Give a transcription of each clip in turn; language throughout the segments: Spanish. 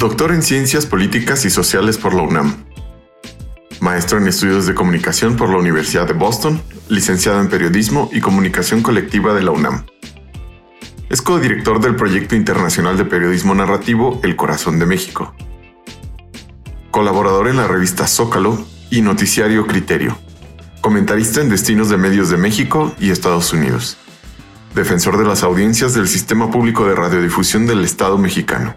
Doctor en Ciencias Políticas y Sociales por la UNAM. Maestro en Estudios de Comunicación por la Universidad de Boston, licenciado en Periodismo y Comunicación Colectiva de la UNAM. Es codirector del Proyecto Internacional de Periodismo Narrativo El Corazón de México. Colaborador en la revista Zócalo y Noticiario Criterio. Comentarista en destinos de medios de México y Estados Unidos defensor de las audiencias del Sistema Público de Radiodifusión del Estado mexicano.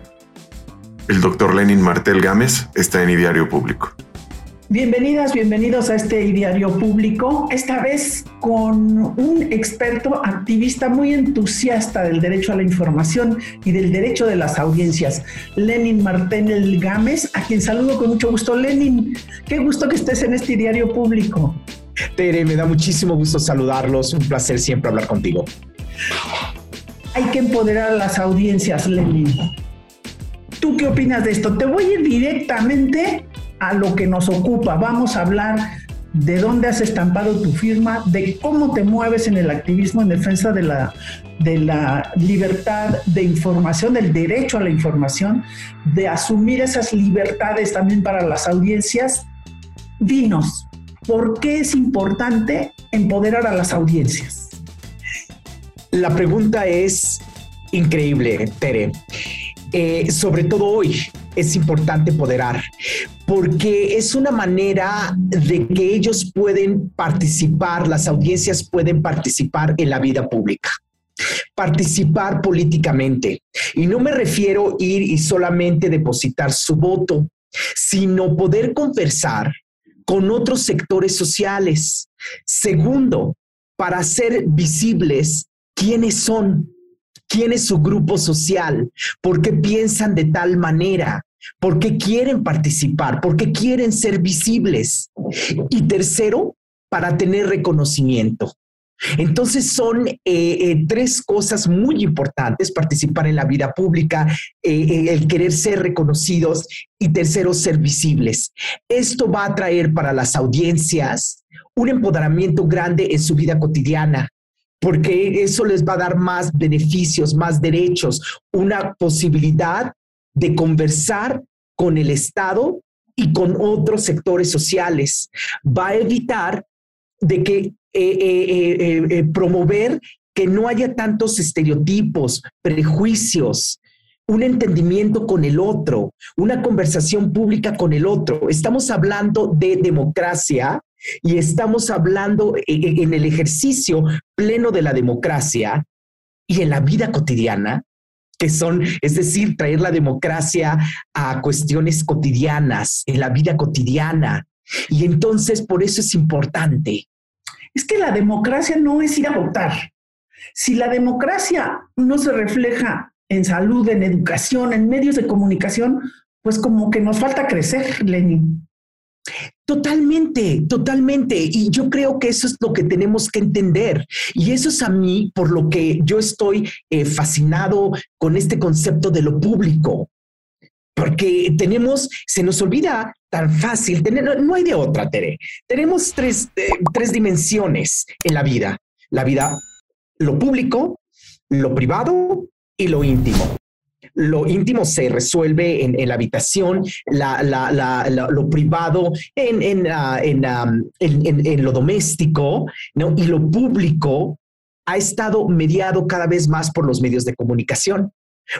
El doctor Lenin Martel Gámez está en Ideario Público. Bienvenidas, bienvenidos a este Ideario Público, esta vez con un experto activista muy entusiasta del derecho a la información y del derecho de las audiencias, Lenin Martel Gámez, a quien saludo con mucho gusto. Lenin, qué gusto que estés en este Ideario Público. Tere, me da muchísimo gusto saludarlos, un placer siempre hablar contigo. Hay que empoderar a las audiencias, Lenin. ¿Tú qué opinas de esto? Te voy a ir directamente a lo que nos ocupa. Vamos a hablar de dónde has estampado tu firma, de cómo te mueves en el activismo en defensa de la, de la libertad de información, del derecho a la información, de asumir esas libertades también para las audiencias. Dinos, ¿por qué es importante empoderar a las audiencias? La pregunta es increíble, Tere. Eh, sobre todo hoy es importante empoderar, porque es una manera de que ellos pueden participar, las audiencias pueden participar en la vida pública participar políticamente. Y no me refiero ir y solamente depositar su voto, sino poder conversar con otros sectores sociales. Segundo, para ser visibles quiénes son, quién es su grupo social, por qué piensan de tal manera, por qué quieren participar, por qué quieren ser visibles. Y tercero, para tener reconocimiento. Entonces son eh, eh, tres cosas muy importantes, participar en la vida pública, eh, el querer ser reconocidos y tercero, ser visibles. Esto va a traer para las audiencias un empoderamiento grande en su vida cotidiana, porque eso les va a dar más beneficios, más derechos, una posibilidad de conversar con el Estado y con otros sectores sociales. Va a evitar de que eh, eh, eh, promover que no haya tantos estereotipos, prejuicios, un entendimiento con el otro, una conversación pública con el otro. Estamos hablando de democracia y estamos hablando e, e, en el ejercicio pleno de la democracia y en la vida cotidiana, que son, es decir, traer la democracia a cuestiones cotidianas, en la vida cotidiana. Y entonces, por eso es importante. Es que la democracia no es ir a votar. Si la democracia no se refleja en salud, en educación, en medios de comunicación, pues como que nos falta crecer, Lenin. Totalmente, totalmente. Y yo creo que eso es lo que tenemos que entender. Y eso es a mí por lo que yo estoy eh, fascinado con este concepto de lo público. Porque tenemos, se nos olvida tan fácil, no, hay de otra, Tere. Tenemos tres, eh, tres dimensiones en la vida. La vida, lo público, lo privado y lo íntimo lo íntimo se resuelve en, la habitación, lo privado en, ah, ah, en, lo doméstico, ¿no? Y lo público ha estado mediado cada vez más por los medios de comunicación.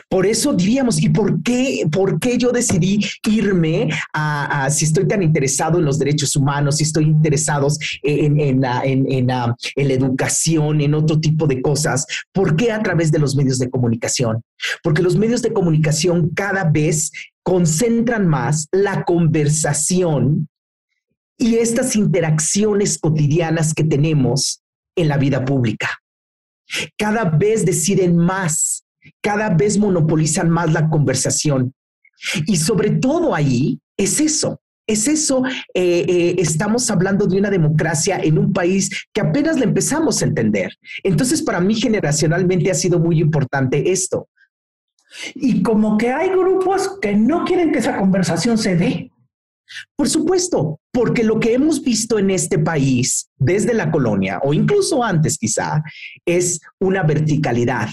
Por eso diríamos, ¿y por qué, por qué yo decidí irme a, si estoy tan interesado en los derechos humanos, si estoy interesado en, en, la, en, la, educación, en otro tipo de cosas? ¿Por qué a través de los medios de comunicación? Porque los medios de comunicación cada vez concentran más la conversación y estas interacciones cotidianas que tenemos en la vida pública. Cada vez deciden más cada vez monopolizan más la conversación. Y sobre todo ahí es eso, es eso, eh, eh, estamos hablando de una democracia en un país que apenas le empezamos a entender. Entonces, para mí generacionalmente ha sido muy importante esto. Y como que hay grupos que no quieren que esa conversación se dé. Por supuesto, porque lo que hemos visto en este país desde la colonia o incluso antes quizá es una verticalidad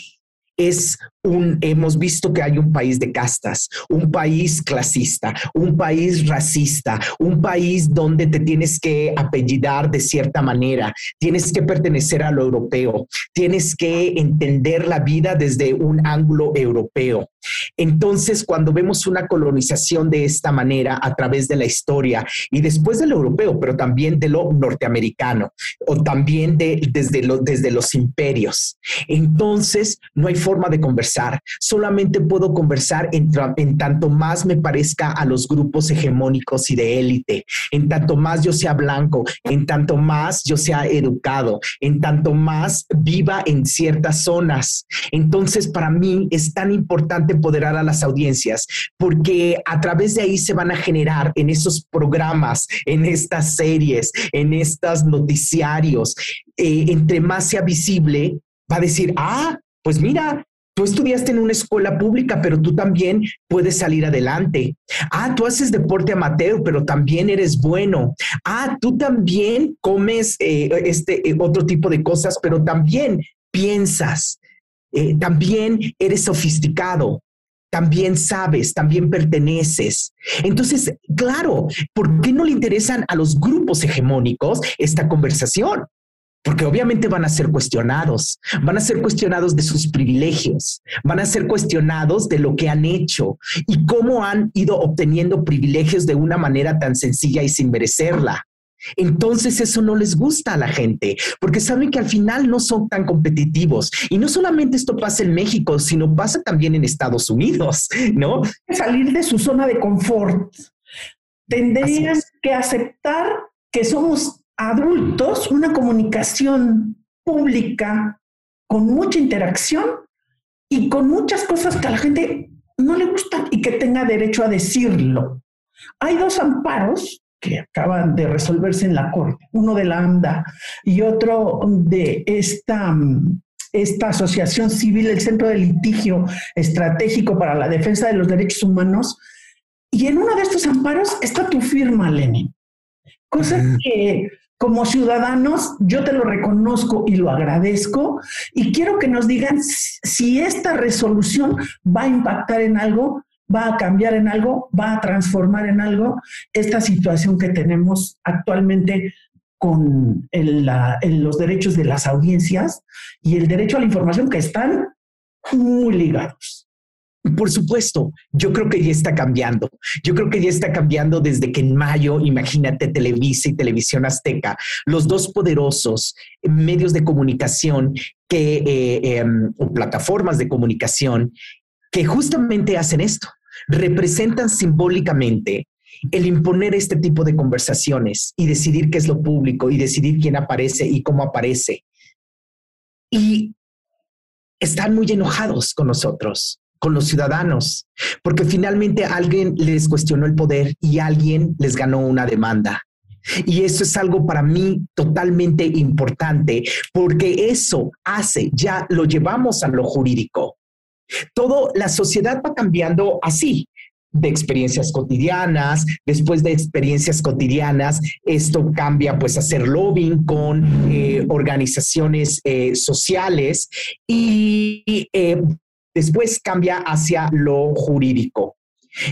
es un, hemos visto que hay un país de castas, un país clasista, un país racista, un país donde te tienes que apellidar de cierta manera, tienes que pertenecer a lo europeo, tienes que entender la vida desde un ángulo europeo. Entonces, cuando vemos una colonización de esta manera a través de la historia y después de lo europeo, pero también de lo norteamericano o también de, desde, lo, desde los imperios, entonces no hay forma de conversar. Solamente puedo conversar en, tanto más me parezca a los grupos hegemónicos y de élite, en tanto más yo sea blanco, en tanto más yo sea educado, en tanto más viva en ciertas zonas. Entonces, para mí es tan importante empoderar a las audiencias, porque a través de ahí se van a generar en esos programas, en estas series, en estos noticiarios, eh, entre más sea visible, va a decir, ah, pues mira, Tú estudiaste en una escuela pública, pero tú también puedes salir adelante. Ah, tú haces deporte amateur, pero también eres bueno. Ah, tú también comes eh, este eh, otro tipo de cosas, pero también piensas. Eh, también eres sofisticado, también sabes, también perteneces. Entonces, claro, ¿por qué no le interesan a los grupos hegemónicos esta conversación? Porque obviamente van a ser cuestionados, van a ser cuestionados de sus privilegios, van a ser cuestionados de lo que han hecho y cómo han ido obteniendo privilegios de una manera tan sencilla y sin merecerla. Entonces eso no les gusta a la gente, porque saben que al final no son tan competitivos. Y no solamente esto pasa en México, sino pasa también en Estados Unidos, ¿no? Salir de su zona de confort. Tendrían que aceptar que somos adultos, una comunicación pública con mucha interacción y con muchas cosas que a la gente no le gustan y que tenga derecho a decirlo. Hay dos amparos que acaban de resolverse en la Corte, uno de la AMDA y otro de esta, esta Asociación Civil, el Centro de Litigio Estratégico para la Defensa de los Derechos Humanos. Y en uno de estos amparos está tu firma, Lenin. Cosa que como ciudadanos yo te lo reconozco y lo agradezco y quiero que nos digan si esta resolución va a impactar en algo va a cambiar en algo, va a transformar en algo esta situación que tenemos actualmente con los derechos de las audiencias y el derecho a la información que están muy ligados. Por supuesto, yo creo que ya está cambiando. Yo creo que ya está cambiando desde que en mayo, imagínate, Televisa y Televisión Azteca, los dos poderosos medios de comunicación que, eh, em, o plataformas de comunicación que justamente hacen esto representan simbólicamente el imponer este tipo de conversaciones y decidir qué es lo público y decidir quién aparece y cómo aparece. Y están muy enojados con nosotros, con los ciudadanos, porque finalmente alguien les cuestionó el poder y alguien les ganó una demanda. Y eso es algo para mí totalmente importante, porque eso hace, ya lo llevamos a lo jurídico. Todo, la sociedad va cambiando así de experiencias cotidianas, después de experiencias cotidianas, esto cambia pues hacer lobbying con eh, organizaciones eh, sociales y eh, después cambia hacia lo jurídico.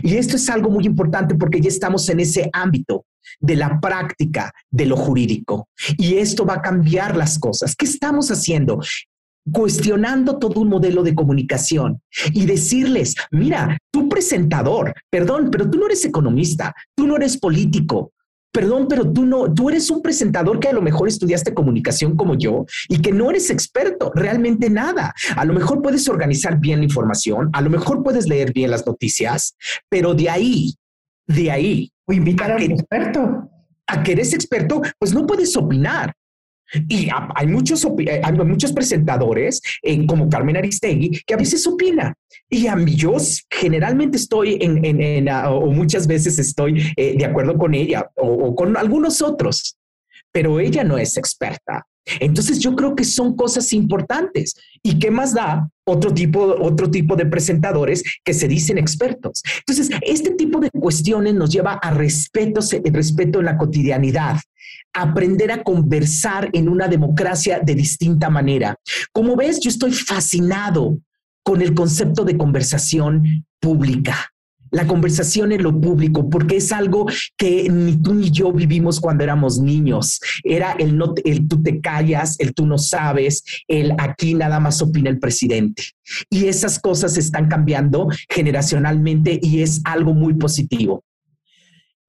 Y esto es algo muy importante porque ya estamos en ese ámbito de la práctica de lo jurídico. Y esto va a cambiar las cosas. ¿Qué estamos haciendo? cuestionando todo un modelo de comunicación y decirles, mira, tú presentador, perdón, pero tú no eres economista, tú no eres político, perdón, pero tú no, tú eres un presentador que a lo mejor estudiaste comunicación como yo y que no eres experto realmente nada. A lo mejor puedes organizar bien la información, a lo mejor puedes leer bien las noticias, pero de ahí, de ahí. O invitar a, un experto. A que eres experto, pues no puedes opinar. Y hay muchos, hay muchos presentadores, eh, como Carmen Aristegui, que a veces opina. Y a mí yo generalmente estoy en, en, ah, o muchas veces estoy eh, de acuerdo con ella o, con algunos otros, pero ella no es experta. Entonces yo creo que son cosas importantes. ¿Y qué más da otro tipo, otro tipo de presentadores que se dicen expertos? Entonces, este tipo de cuestiones nos lleva a respeto, respeto en la cotidianidad, aprender a conversar en una democracia de distinta manera. Como ves, yo estoy fascinado con el concepto de conversación pública la conversación en lo público, porque es algo que ni tú ni yo vivimos cuando éramos niños. Era el, no, el tú te callas, el tú no sabes, el aquí nada más opina el presidente. Y esas cosas están cambiando generacionalmente y es algo muy positivo.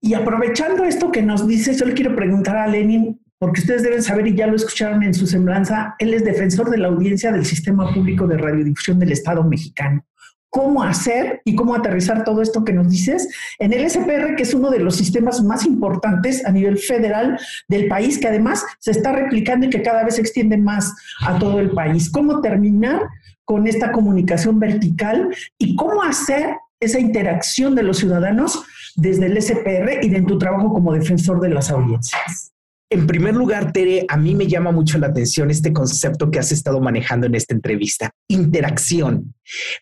Y aprovechando esto que nos dice, yo le quiero preguntar a Lenin, porque ustedes deben saber y ya lo escucharon en su semblanza, él es defensor de la audiencia del Sistema Público de Radiodifusión del Estado mexicano cómo hacer y cómo aterrizar todo esto que nos dices en el SPR, que es uno de los sistemas más importantes a nivel federal del país, que además se está replicando y que cada vez se extiende más a todo el país. ¿Cómo terminar con esta comunicación vertical y cómo hacer esa interacción de los ciudadanos desde el SPR y de tu trabajo como defensor de las audiencias? En primer lugar, Tere, a mí me llama mucho la atención este concepto que has estado manejando en esta entrevista, interacción,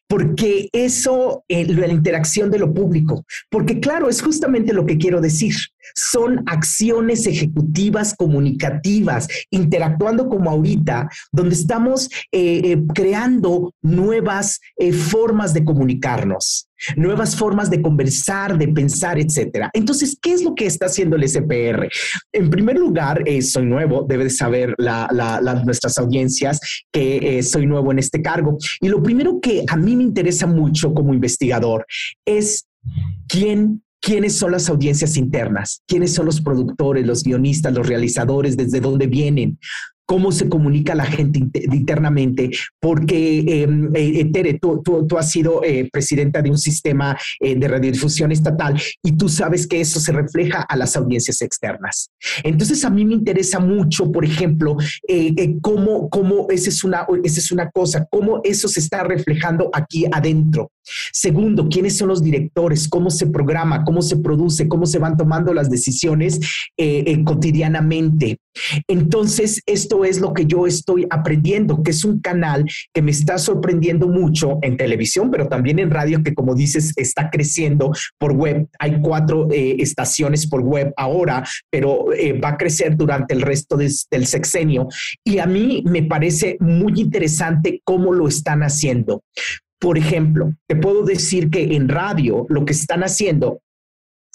porque eso, eh, la interacción de lo público, porque claro, es justamente lo que quiero decir, son acciones ejecutivas comunicativas, interactuando como ahorita, donde estamos eh, eh, creando nuevas formas de comunicarnos nuevas formas de conversar, de pensar, etcétera. Entonces, ¿qué es lo que está haciendo el SPR? En primer lugar, eh, soy nuevo, debe saber nuestras audiencias que eh, soy nuevo en este cargo. Y lo primero que a mí me interesa mucho como investigador es quién quiénes son las audiencias internas, quiénes son los productores, los guionistas, los realizadores, desde dónde vienen, cómo se comunica la gente internamente, porque em, eh, eh, Tere, tú, has sido eh, presidenta de un sistema de radiodifusión estatal y tú sabes que eso se refleja a las audiencias externas. Entonces, a mí me interesa mucho, por ejemplo, cómo, cómo esa, es una, esa es una cosa, cómo eso se está reflejando aquí adentro. Segundo, quiénes son los directores, cómo se programa, cómo se produce, cómo se van tomando las decisiones cotidianamente. Entonces, esto es lo que yo estoy aprendiendo, que es un canal que me está sorprendiendo mucho en televisión, pero también en radio, que como dices, está creciendo por web. Hay cuatro eh, estaciones por web ahora, pero eh, va a crecer durante el resto del sexenio. Y a mí me parece muy interesante cómo lo están haciendo. Por ejemplo, te puedo decir que en radio lo que están haciendo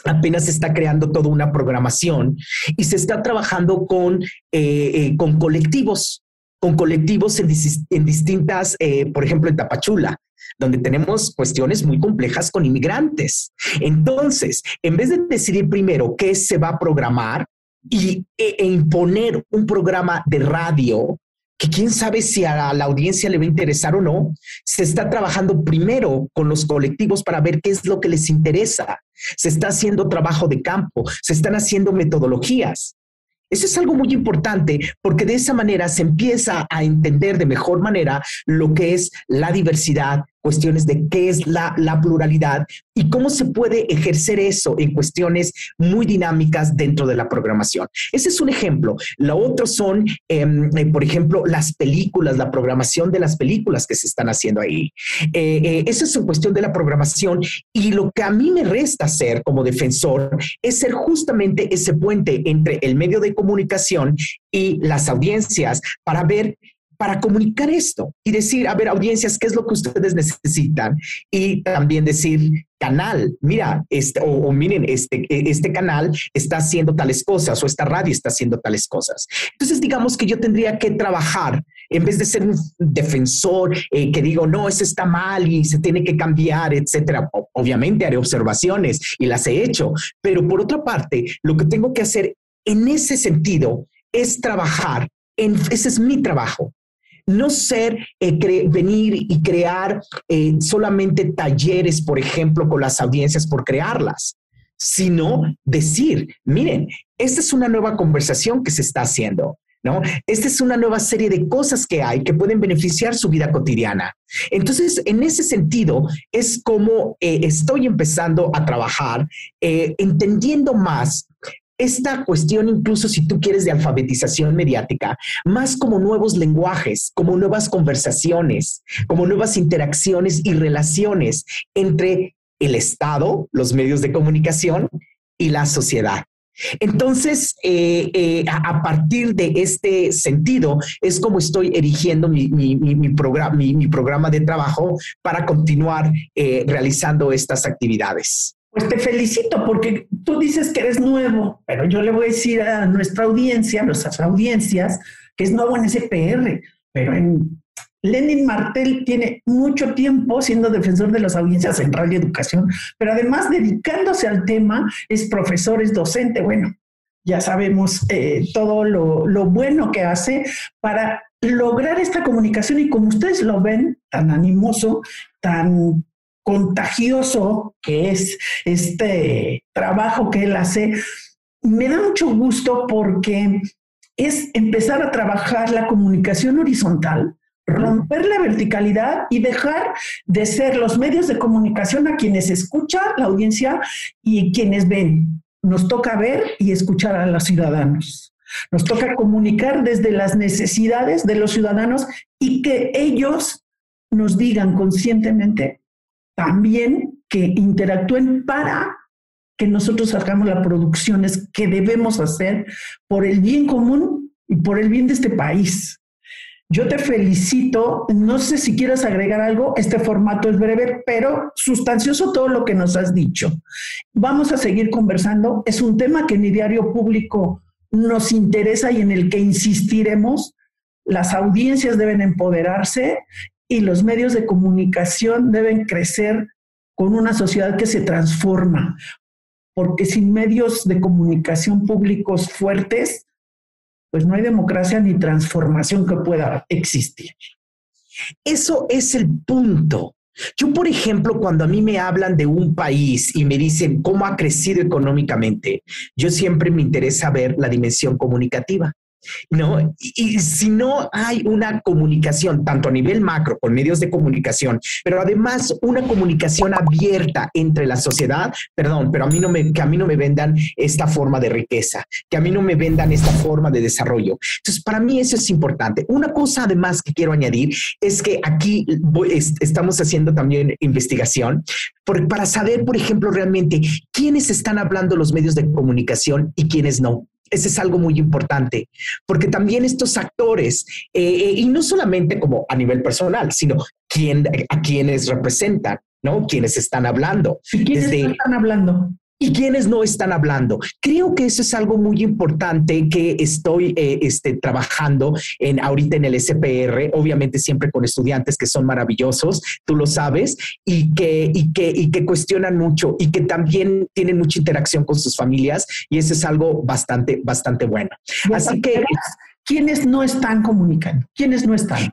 apenas se está creando toda una programación y se está trabajando con, eh, eh, con colectivos, con colectivos en, distintas, eh, por ejemplo, en Tapachula, donde tenemos cuestiones muy complejas con inmigrantes. Entonces, en vez de decidir primero qué se va a programar y, e, e imponer un programa de radio, que quién sabe si a la audiencia le va a interesar o no, se está trabajando primero con los colectivos para ver qué es lo que les interesa. Se está haciendo trabajo de campo, se están haciendo metodologías. Eso es algo muy importante porque de esa manera se empieza a entender de mejor manera lo que es la diversidad, cuestiones de qué es la, pluralidad y cómo se puede ejercer eso en cuestiones muy dinámicas dentro de la programación. Ese es un ejemplo. Lo otro son, em, eh, por ejemplo, las películas, la programación de las películas que se están haciendo ahí. Eh, eh, eso es una cuestión de la programación y lo que a mí me resta hacer como defensor es ser justamente ese puente entre el medio de comunicación y las audiencias para ver para comunicar esto y decir, a ver, audiencias, ¿qué es lo que ustedes necesitan? Y también decir, canal, mira, este, o, miren, este, e, este canal está haciendo tales cosas o esta radio está haciendo tales cosas. Entonces, digamos que yo tendría que trabajar en vez de ser un defensor eh, que digo, no, eso está mal y se tiene que cambiar, etcétera. Obviamente haré observaciones y las he hecho, pero por otra parte, lo que tengo que hacer en ese sentido es trabajar en, ese es mi trabajo, no ser, eh, venir y crear eh, solamente talleres, por ejemplo, con las audiencias por crearlas, sino decir, miren, esta es una nueva conversación que se está haciendo. ¿No? Esta es una nueva serie de cosas que hay que pueden beneficiar su vida cotidiana. Entonces, en ese sentido, es como eh, estoy empezando a trabajar, entendiendo más esta cuestión, incluso si tú quieres, de alfabetización mediática, más como nuevos lenguajes, como nuevas conversaciones, como nuevas interacciones y relaciones entre el Estado, los medios de comunicación y la sociedad. Entonces, eh, eh, a, partir de este sentido, es como estoy erigiendo mi, programa, mi, programa de trabajo para continuar eh, realizando estas actividades. Pues te felicito porque tú dices que eres nuevo, pero yo le voy a decir a nuestra audiencia, a nuestras audiencias, que es nuevo en SPR, pero en Lenin Martel tiene mucho tiempo siendo defensor de las audiencias en Radio Educación, pero además dedicándose al tema, es profesor, es docente, bueno, ya sabemos eh, todo lo, lo bueno que hace para lograr esta comunicación y como ustedes lo ven, tan animoso, tan contagioso que es este trabajo que él hace, me da mucho gusto porque es empezar a trabajar la comunicación horizontal romper la verticalidad y dejar de ser los medios de comunicación a quienes escucha la audiencia y quienes ven. Nos toca ver y escuchar a los ciudadanos. Nos toca comunicar desde las necesidades de los ciudadanos y que ellos nos digan conscientemente también que interactúen para que nosotros hagamos las producciones que debemos hacer por el bien común y por el bien de este país. Yo te felicito. No sé si quieres agregar algo. Este formato es breve, pero sustancioso todo lo que nos has dicho. Vamos a seguir conversando. Es un tema que en mi diario público nos interesa y en el que insistiremos. Las audiencias deben empoderarse y los medios de comunicación deben crecer con una sociedad que se transforma, porque sin medios de comunicación públicos fuertes, pues no hay democracia ni transformación que pueda existir. Eso es el punto. Yo, por ejemplo, cuando a mí me hablan de un país y me dicen cómo ha crecido económicamente, yo siempre me interesa ver la dimensión comunicativa. ¿No? Y, si no hay una comunicación, tanto a nivel macro con medios de comunicación, pero además una comunicación abierta entre la sociedad, perdón, pero a mí no me, que a mí no me vendan esta forma de riqueza, que a mí no me vendan esta forma de desarrollo. Entonces, para mí eso es importante. Una cosa además que quiero añadir es que aquí estamos haciendo también investigación para saber, por ejemplo, realmente quiénes están hablando los medios de comunicación y quiénes no. Ese es algo muy importante, porque también estos actores, eh, eh, y no solamente como a nivel personal, sino quién, a quienes representan, ¿no? Quienes están hablando. ¿Quiénes están hablando? Y quienes no están hablando. Creo que eso es algo muy importante que estoy eh, este, trabajando en ahorita en el SPR, obviamente siempre con estudiantes que son maravillosos, tú lo sabes, y que, y que, y que cuestionan mucho y que también tienen mucha interacción con sus familias y eso es algo bastante, bastante bueno. Así que... ¿Quiénes no están comunicando? ¿Quiénes no están?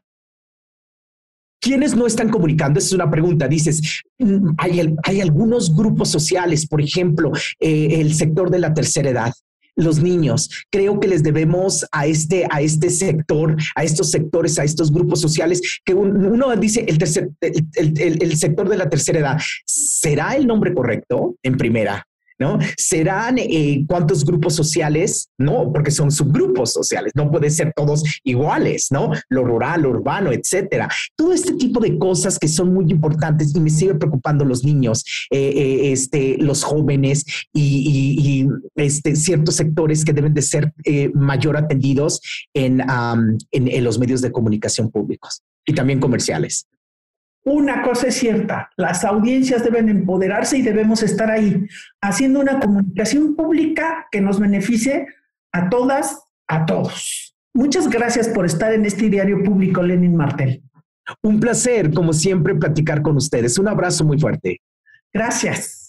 ¿Quiénes no están comunicando? Esa es una pregunta. Dices, mm, hay, hay algunos grupos sociales, por ejemplo, eh, el sector de la tercera edad, los niños. Creo que les debemos a este, a este sector, a estos sectores, a estos grupos sociales, que uno dice el, tercer, el, sector de la tercera edad. ¿Será el nombre correcto en primera? ¿No? ¿Serán eh, cuántos grupos sociales? No, porque son subgrupos sociales, no pueden ser todos iguales, ¿no? Lo rural, lo urbano, etcétera. Todo este tipo de cosas que son muy importantes y me siguen preocupando los niños, eh, eh, este, los jóvenes y, este, ciertos sectores que deben de ser mayor atendidos en, en los medios de comunicación públicos y también comerciales. Una cosa es cierta, las audiencias deben empoderarse y debemos estar ahí, haciendo una comunicación pública que nos beneficie a todas, a todos. Muchas gracias por estar en este diario público, Lenin Martel. Un placer, como siempre, platicar con ustedes. Un abrazo muy fuerte. Gracias.